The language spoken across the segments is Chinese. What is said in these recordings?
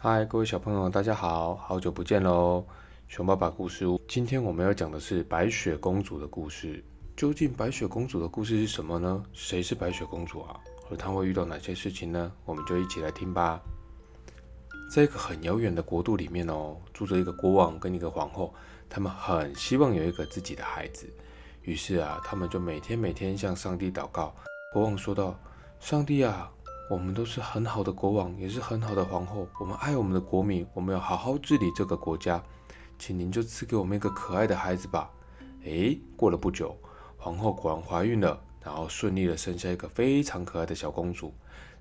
嗨，各位小朋友，大家好，好久不见喽！熊爸爸故事屋，今天我们要讲的是白雪公主的故事。究竟白雪公主的故事是什么呢？谁是白雪公主啊？而她会遇到哪些事情呢？我们就一起来听吧。在一个很遥远的国度里面哦，住着一个国王跟一个皇后，他们很希望有一个自己的孩子。于是啊，他们就每天每天向上帝祷告。国王说道：“上帝啊！”我们都是很好的国王，也是很好的皇后。我们爱我们的国民，我们要好好治理这个国家。请您就赐给我们一个可爱的孩子吧。诶，过了不久，皇后果然怀孕了，然后顺利的生下一个非常可爱的小公主。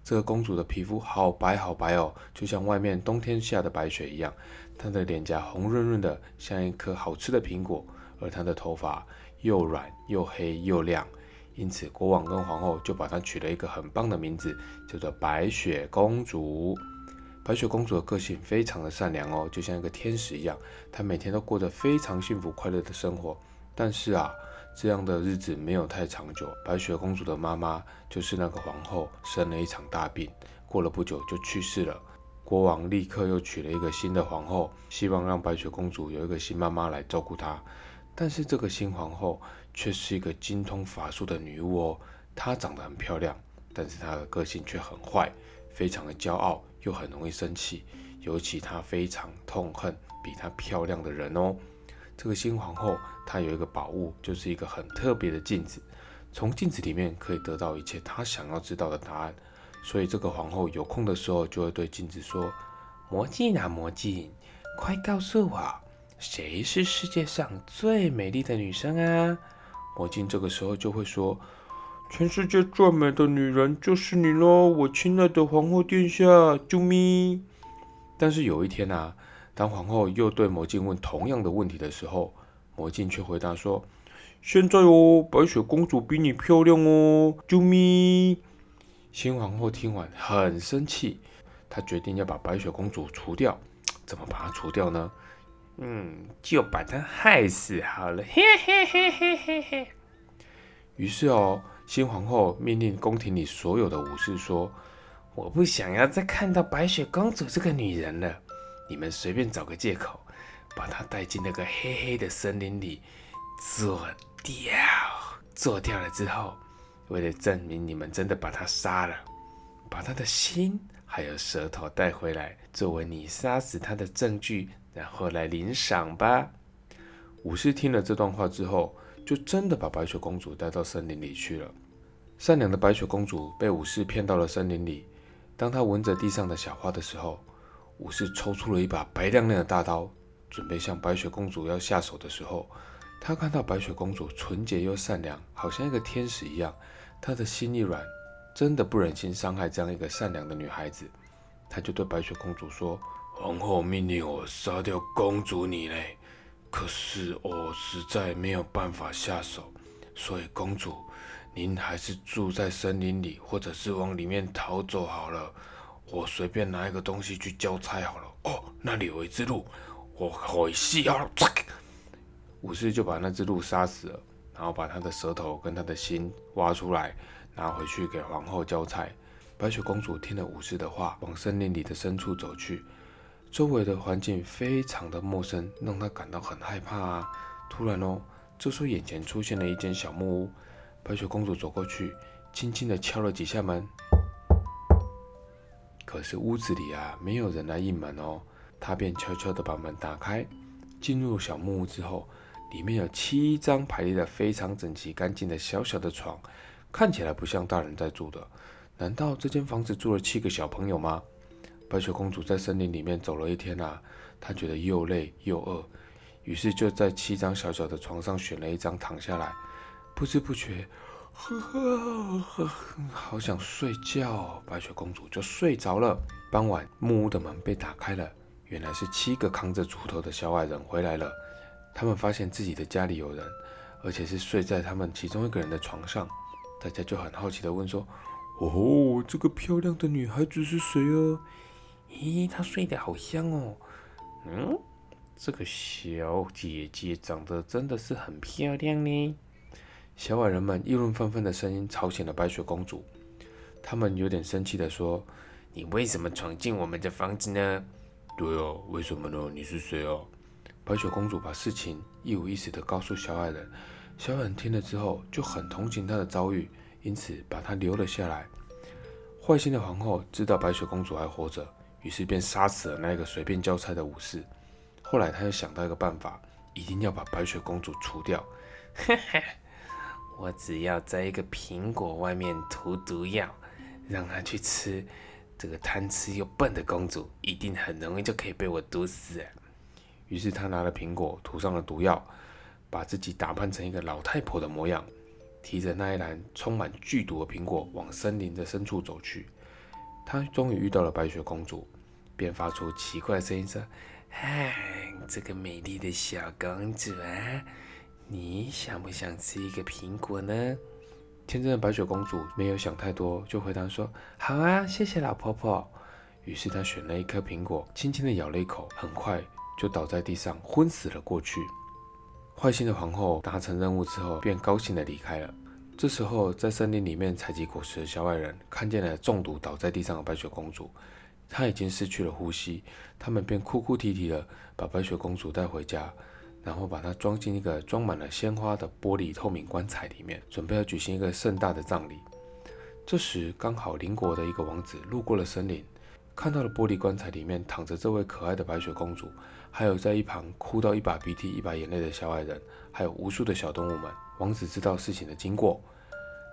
这个公主的皮肤好白好白哦，就像外面冬天下的白雪一样。她的脸颊红润润的，像一颗好吃的苹果。而她的头发又软又黑又亮。因此，国王跟皇后就把她取了一个很棒的名字，叫做白雪公主。白雪公主的个性非常的善良哦，就像一个天使一样，她每天都过着非常幸福快乐的生活。但是啊，这样的日子没有太长久。白雪公主的妈妈就是那个皇后，生了一场大病，过了不久就去世了。国王立刻又娶了一个新的皇后，希望让白雪公主有一个新妈妈来照顾她。但是这个新皇后却是一个精通法术的女巫哦。她长得很漂亮，但是她的个性却很坏，非常的骄傲，又很容易生气。尤其她非常痛恨比她漂亮的人哦。这个新皇后她有一个宝物，就是一个很特别的镜子。从镜子里面可以得到一切她想要知道的答案。所以这个皇后有空的时候就会对镜子说：“魔镜啊魔镜，快告诉我。”谁是世界上最美丽的女生啊？魔镜这个时候就会说：“全世界最美的女人就是你喽，我亲爱的皇后殿下，啾咪！”但是有一天啊，当皇后又对魔镜问同样的问题的时候，魔镜却回答说：“现在哦，白雪公主比你漂亮哦，啾咪！”新皇后听完很生气，她决定要把白雪公主除掉。怎么把她除掉呢？嗯，就把他害死好了，嘿嘿嘿嘿嘿嘿。于是哦，新皇后命令宫廷里所有的武士说：“我不想要再看到白雪公主这个女人了，你们随便找个借口，把她带进那个黑黑的森林里做掉。做掉了之后，为了证明你们真的把她杀了，把她的心还有舌头带回来，作为你杀死她的证据。”然后来领赏吧。武士听了这段话之后，就真的把白雪公主带到森林里去了。善良的白雪公主被武士骗到了森林里。当她闻着地上的小花的时候，武士抽出了一把白亮亮的大刀，准备向白雪公主要下手的时候，他看到白雪公主纯洁又善良，好像一个天使一样。他的心一软，真的不忍心伤害这样一个善良的女孩子。他就对白雪公主说。皇后命令我杀掉公主你嘞，可是我实在没有办法下手，所以公主，您还是住在森林里，或者是往里面逃走好了。我随便拿一个东西去交差好了。哦，那里有一只鹿，我可以吸啊！武士就把那只鹿杀死了，然后把它的舌头跟它的心挖出来，拿回去给皇后交差。白雪公主听了武士的话，往森林里的深处走去。周围的环境非常的陌生，让他感到很害怕啊！突然哦，这时候眼前出现了一间小木屋，白雪公主走过去，轻轻的敲了几下门。可是屋子里啊，没有人来应门哦，她便悄悄的把门打开，进入小木屋之后，里面有七张排列的非常整齐干净的小小的床，看起来不像大人在住的。难道这间房子住了七个小朋友吗？白雪公主在森林里面走了一天啊，她觉得又累又饿，于是就在七张小小的床上选了一张躺下来，不知不觉，呵呵呵呵，好想睡觉，白雪公主就睡着了。傍晚，木屋的门被打开了，原来是七个扛着锄头的小矮人回来了。他们发现自己的家里有人，而且是睡在他们其中一个人的床上，大家就很好奇的问说：“哦，这个漂亮的女孩子是谁啊？”咦，她睡得好香哦。嗯，这个小姐姐长得真的是很漂亮呢。小矮人们议论纷纷的声音吵醒了白雪公主，他们有点生气的说：“你为什么闯进我们的房子呢？对哦，为什么呢？你是谁哦？白雪公主把事情一五一十的告诉小矮人，小矮人听了之后就很同情她的遭遇，因此把她留了下来。坏心的皇后知道白雪公主还活着，于是便杀死了那个随便交差的武士。后来，他又想到一个办法，一定要把白雪公主除掉。嘿嘿，我只要在一个苹果外面涂毒药，让她去吃。这个贪吃又笨的公主，一定很容易就可以被我毒死。于是他拿了苹果，涂上了毒药，把自己打扮成一个老太婆的模样，提着那一篮充满剧毒的苹果，往森林的深处走去。他终于遇到了白雪公主，便发出奇怪的声音说：“嗨，这个美丽的小公主啊，你想不想吃一个苹果呢？”天真的白雪公主没有想太多，就回答说：“好啊，谢谢老婆婆。”于是她选了一颗苹果，轻轻地咬了一口，很快就倒在地上昏死了过去。坏心的皇后达成任务之后，便高兴地离开了。这时候，在森林里面采集果实的小矮人看见了中毒倒在地上的白雪公主，她已经失去了呼吸，他们便哭哭啼啼的把白雪公主带回家。然后把她装进一个装满了鲜花的玻璃透明棺材里面，准备要举行一个盛大的葬礼。这时，刚好邻国的一个王子路过了森林，看到了玻璃棺材里面躺着这位可爱的白雪公主，还有在一旁哭到一把鼻涕一把眼泪的小矮人，还有无数的小动物们。王子知道事情的经过，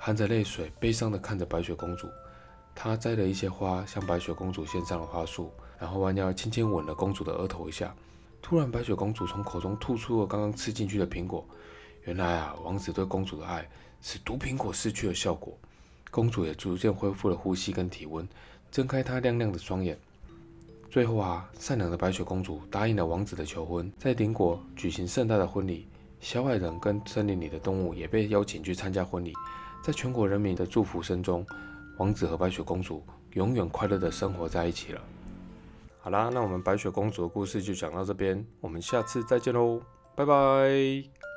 含着泪水，悲伤的看着白雪公主。他摘了一些花，向白雪公主献上了花束，然后弯腰轻轻吻了公主的额头一下。突然，白雪公主从口中吐出了刚刚吃进去的苹果。原来啊，王子对公主的爱使毒苹果失去了效果，公主也逐渐恢复了呼吸跟体温，睁开她亮亮的双眼。最后啊，善良的白雪公主答应了王子的求婚，在邻国举行盛大的婚礼。小矮人跟森林里的动物也被邀请去参加婚礼。在全国人民的祝福声中，王子和白雪公主永远快乐的生活在一起了。好啦，那我们白雪公主的故事就讲到这边，我们下次再见喽，拜拜。